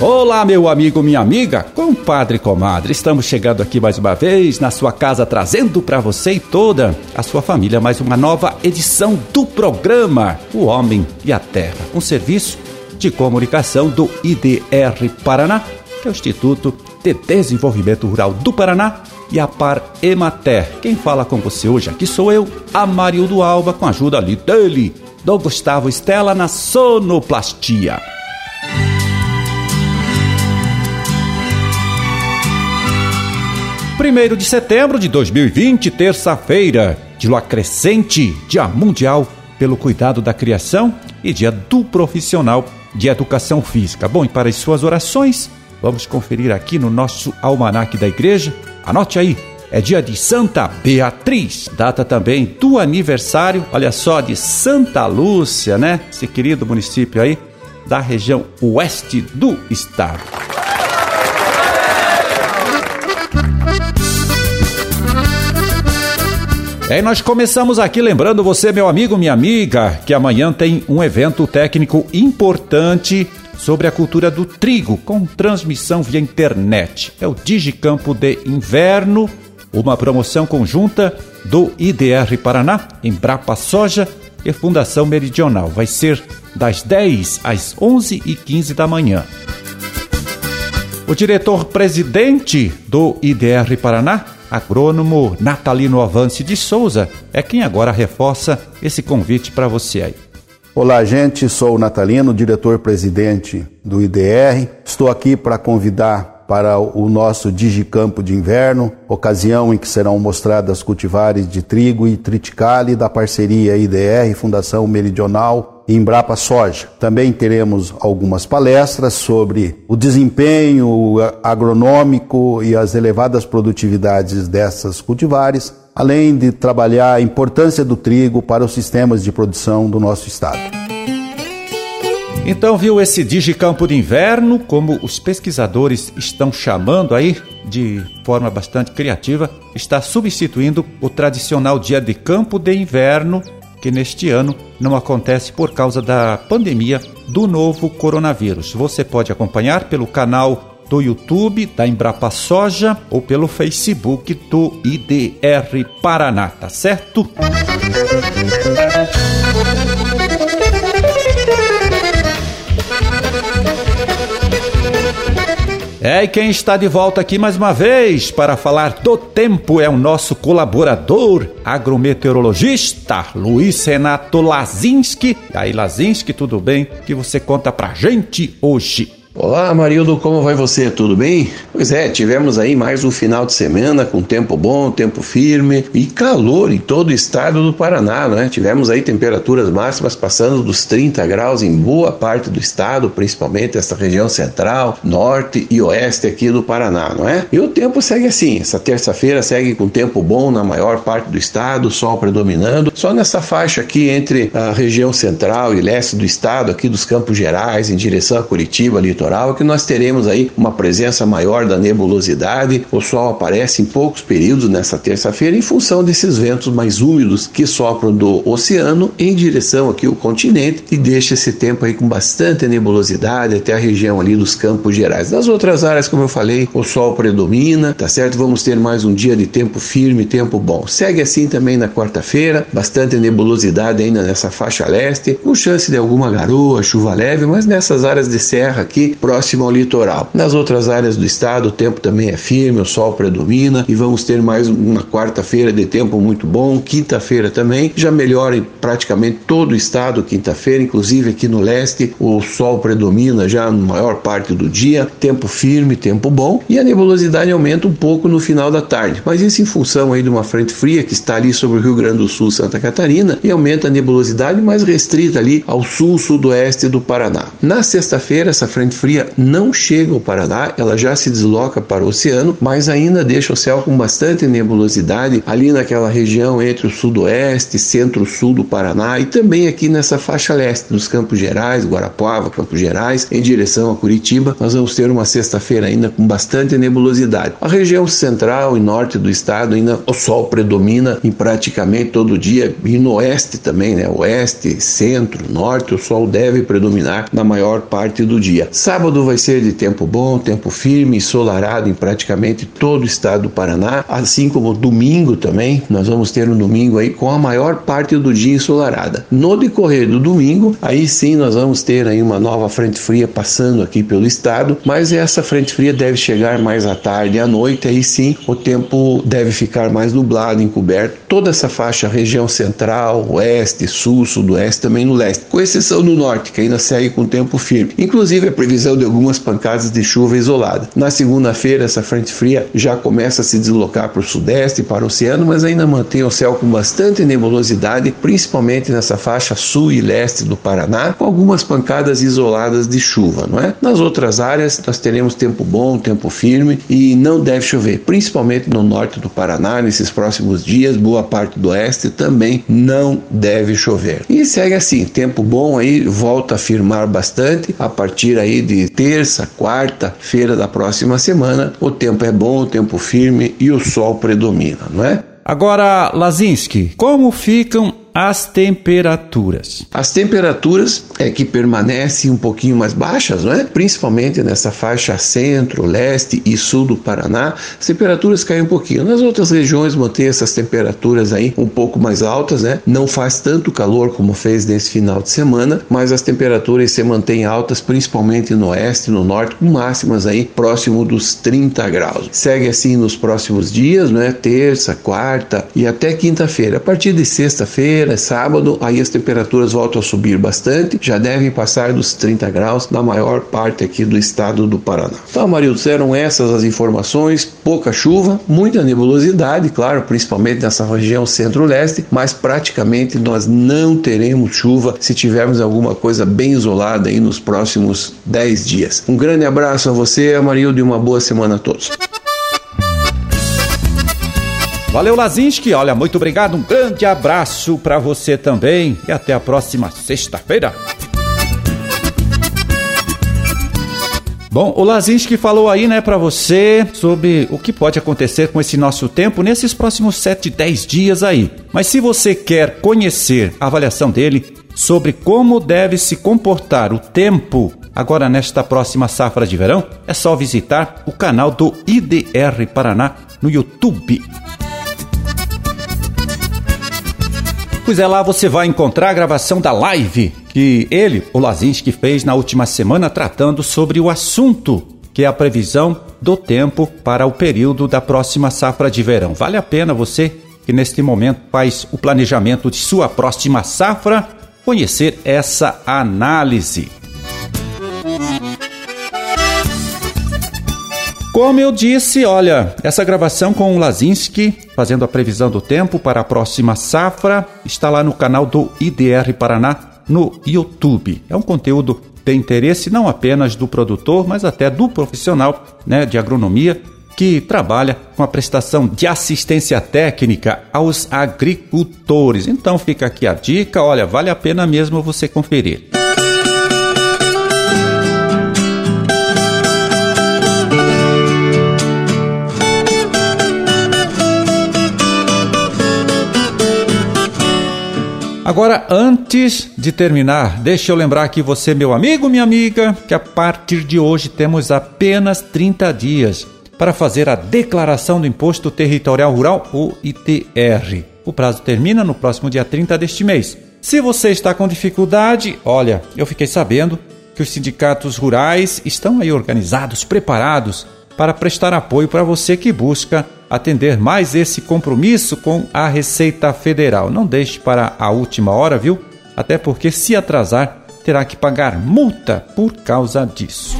Olá, meu amigo, minha amiga, compadre, comadre. Estamos chegando aqui mais uma vez na sua casa, trazendo para você e toda a sua família mais uma nova edição do programa O Homem e a Terra, um serviço de comunicação do IDR Paraná, que é o Instituto de Desenvolvimento Rural do Paraná, e a Par Emater. Quem fala com você hoje aqui sou eu, Amarildo Alba, com a ajuda ali dele, do Gustavo Estela na sonoplastia. 1 de setembro de 2020, terça-feira, de lua crescente, Dia Mundial pelo Cuidado da Criação e Dia do Profissional de Educação Física. Bom, e para as suas orações, vamos conferir aqui no nosso almanaque da igreja. Anote aí, é dia de Santa Beatriz, data também do aniversário, olha só, de Santa Lúcia, né? Esse querido município aí da região oeste do estado. E aí nós começamos aqui lembrando você, meu amigo, minha amiga, que amanhã tem um evento técnico importante sobre a cultura do trigo com transmissão via internet. É o Digicampo de Inverno, uma promoção conjunta do IDR Paraná, Embrapa Soja e Fundação Meridional. Vai ser das 10 às 11 e 15 da manhã. O diretor-presidente do IDR Paraná, agrônomo Natalino Avance de Souza, é quem agora reforça esse convite para você aí. Olá, gente. Sou o Natalino, diretor-presidente do IDR. Estou aqui para convidar para o nosso Digicampo de Inverno, ocasião em que serão mostradas cultivares de trigo e triticale da parceria IDR Fundação Meridional Embrapa Soja. Também teremos algumas palestras sobre o desempenho agronômico e as elevadas produtividades dessas cultivares, além de trabalhar a importância do trigo para os sistemas de produção do nosso estado. Então, viu esse Digicampo de Inverno, como os pesquisadores estão chamando aí, de forma bastante criativa, está substituindo o tradicional dia de campo de inverno que neste ano não acontece por causa da pandemia do novo coronavírus. Você pode acompanhar pelo canal do YouTube da Embrapa Soja ou pelo Facebook do IDR Paraná, tá certo? É, e quem está de volta aqui mais uma vez para falar do tempo é o nosso colaborador, agrometeorologista Luiz Renato Lazinski. E aí, Lazinski, tudo bem? que você conta pra gente hoje? Olá, Marildo, como vai você? Tudo bem? Pois é, tivemos aí mais um final de semana com tempo bom, tempo firme e calor em todo o estado do Paraná, né? Tivemos aí temperaturas máximas passando dos 30 graus em boa parte do estado, principalmente esta região central, norte e oeste aqui do Paraná, não é? E o tempo segue assim, essa terça-feira segue com tempo bom na maior parte do estado, sol predominando, só nessa faixa aqui entre a região central e leste do estado, aqui dos Campos Gerais, em direção a Curitiba, litoral, que nós teremos aí uma presença maior da nebulosidade. O sol aparece em poucos períodos nessa terça-feira em função desses ventos mais úmidos que sopram do oceano em direção aqui ao continente e deixa esse tempo aí com bastante nebulosidade até a região ali dos Campos Gerais. Nas outras áreas, como eu falei, o sol predomina, tá certo? Vamos ter mais um dia de tempo firme, tempo bom. Segue assim também na quarta-feira, bastante nebulosidade ainda nessa faixa leste, com chance de alguma garoa, chuva leve, mas nessas áreas de serra aqui próximo ao litoral. Nas outras áreas do estado, o tempo também é firme, o sol predomina e vamos ter mais uma quarta-feira de tempo muito bom, quinta-feira também, já melhora em praticamente todo o estado, quinta-feira, inclusive aqui no leste, o sol predomina já na maior parte do dia, tempo firme, tempo bom, e a nebulosidade aumenta um pouco no final da tarde, mas isso em função aí de uma frente fria que está ali sobre o Rio Grande do Sul, Santa Catarina, e aumenta a nebulosidade mais restrita ali ao sul, sudoeste do Paraná. Na sexta-feira, essa frente fria não chega ao Paraná, ela já se desloca para o oceano, mas ainda deixa o céu com bastante nebulosidade ali naquela região entre o sudoeste, centro-sul do Paraná e também aqui nessa faixa leste dos Campos Gerais, Guarapuava, Campos Gerais, em direção a Curitiba. Nós vamos ter uma sexta-feira ainda com bastante nebulosidade. A região central e norte do estado ainda o sol predomina em praticamente todo dia e no oeste também, né? Oeste, centro, norte, o sol deve predominar na maior parte do dia. Sábado vai ser de tempo bom, tempo firme, ensolarado em praticamente todo o estado do Paraná, assim como domingo também. Nós vamos ter um domingo aí com a maior parte do dia ensolarada. No decorrer do domingo, aí sim nós vamos ter aí uma nova frente fria passando aqui pelo estado, mas essa frente fria deve chegar mais à tarde e à noite, aí sim o tempo deve ficar mais nublado, encoberto. Toda essa faixa, região central, oeste, sul, sudoeste, também no leste, com exceção do norte, que ainda segue com tempo firme. Inclusive a previsão de algumas pancadas de chuva isolada. Na segunda-feira, essa frente fria já começa a se deslocar para o sudeste, para o oceano, mas ainda mantém o céu com bastante nebulosidade, principalmente nessa faixa sul e leste do Paraná, com algumas pancadas isoladas de chuva, não é? Nas outras áreas, nós teremos tempo bom, tempo firme e não deve chover, principalmente no norte do Paraná nesses próximos dias, boa parte do oeste também não deve chover. E segue assim, tempo bom aí, volta a firmar bastante a partir aí de terça, quarta-feira da próxima semana. O tempo é bom, o tempo firme e o sol predomina, não é? Agora, Lazinski, como ficam as temperaturas? As temperaturas é que permanecem um pouquinho mais baixas, não é? Principalmente nessa faixa centro, leste e sul do Paraná, as temperaturas caem um pouquinho. Nas outras regiões mantém essas temperaturas aí um pouco mais altas, né? Não faz tanto calor como fez nesse final de semana, mas as temperaturas se mantêm altas, principalmente no oeste e no norte, com máximas aí próximo dos 30 graus. Segue assim nos próximos dias, né? Terça, quarta e até quinta-feira. A partir de sexta-feira sexta-feira, sábado, aí as temperaturas voltam a subir bastante, já devem passar dos 30 graus na maior parte aqui do estado do Paraná. Então, Marildo, eram essas as informações, pouca chuva, muita nebulosidade, claro, principalmente nessa região centro-leste, mas praticamente nós não teremos chuva se tivermos alguma coisa bem isolada aí nos próximos 10 dias. Um grande abraço a você, Amarildo, e uma boa semana a todos. Valeu, Lazinski. Olha, muito obrigado. Um grande abraço para você também. E até a próxima sexta-feira. Bom, o Lazinski falou aí, né, para você sobre o que pode acontecer com esse nosso tempo nesses próximos 7, 10 dias aí. Mas se você quer conhecer a avaliação dele sobre como deve se comportar o tempo agora nesta próxima safra de verão, é só visitar o canal do IDR Paraná no YouTube. Pois é, lá você vai encontrar a gravação da live que ele, o Lazinski, fez na última semana tratando sobre o assunto que é a previsão do tempo para o período da próxima safra de verão. Vale a pena você que neste momento faz o planejamento de sua próxima safra conhecer essa análise. Como eu disse, olha, essa gravação com o Lazinski, fazendo a previsão do tempo para a próxima safra, está lá no canal do IDR Paraná no YouTube. É um conteúdo de interesse não apenas do produtor, mas até do profissional né, de agronomia que trabalha com a prestação de assistência técnica aos agricultores. Então fica aqui a dica, olha, vale a pena mesmo você conferir. Agora, antes de terminar, deixa eu lembrar aqui você, meu amigo, minha amiga, que a partir de hoje temos apenas 30 dias para fazer a declaração do Imposto Territorial Rural, o ITR. O prazo termina no próximo dia 30 deste mês. Se você está com dificuldade, olha, eu fiquei sabendo que os sindicatos rurais estão aí organizados, preparados para prestar apoio para você que busca atender mais esse compromisso com a Receita Federal. Não deixe para a última hora, viu? Até porque se atrasar, terá que pagar multa por causa disso.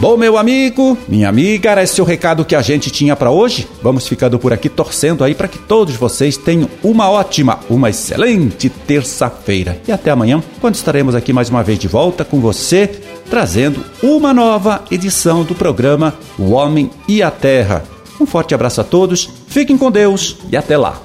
Bom, meu amigo, minha amiga, era esse o recado que a gente tinha para hoje. Vamos ficando por aqui torcendo aí para que todos vocês tenham uma ótima, uma excelente terça-feira. E até amanhã, quando estaremos aqui mais uma vez de volta com você, trazendo uma nova edição do programa O Homem e a Terra. Um forte abraço a todos, fiquem com Deus e até lá.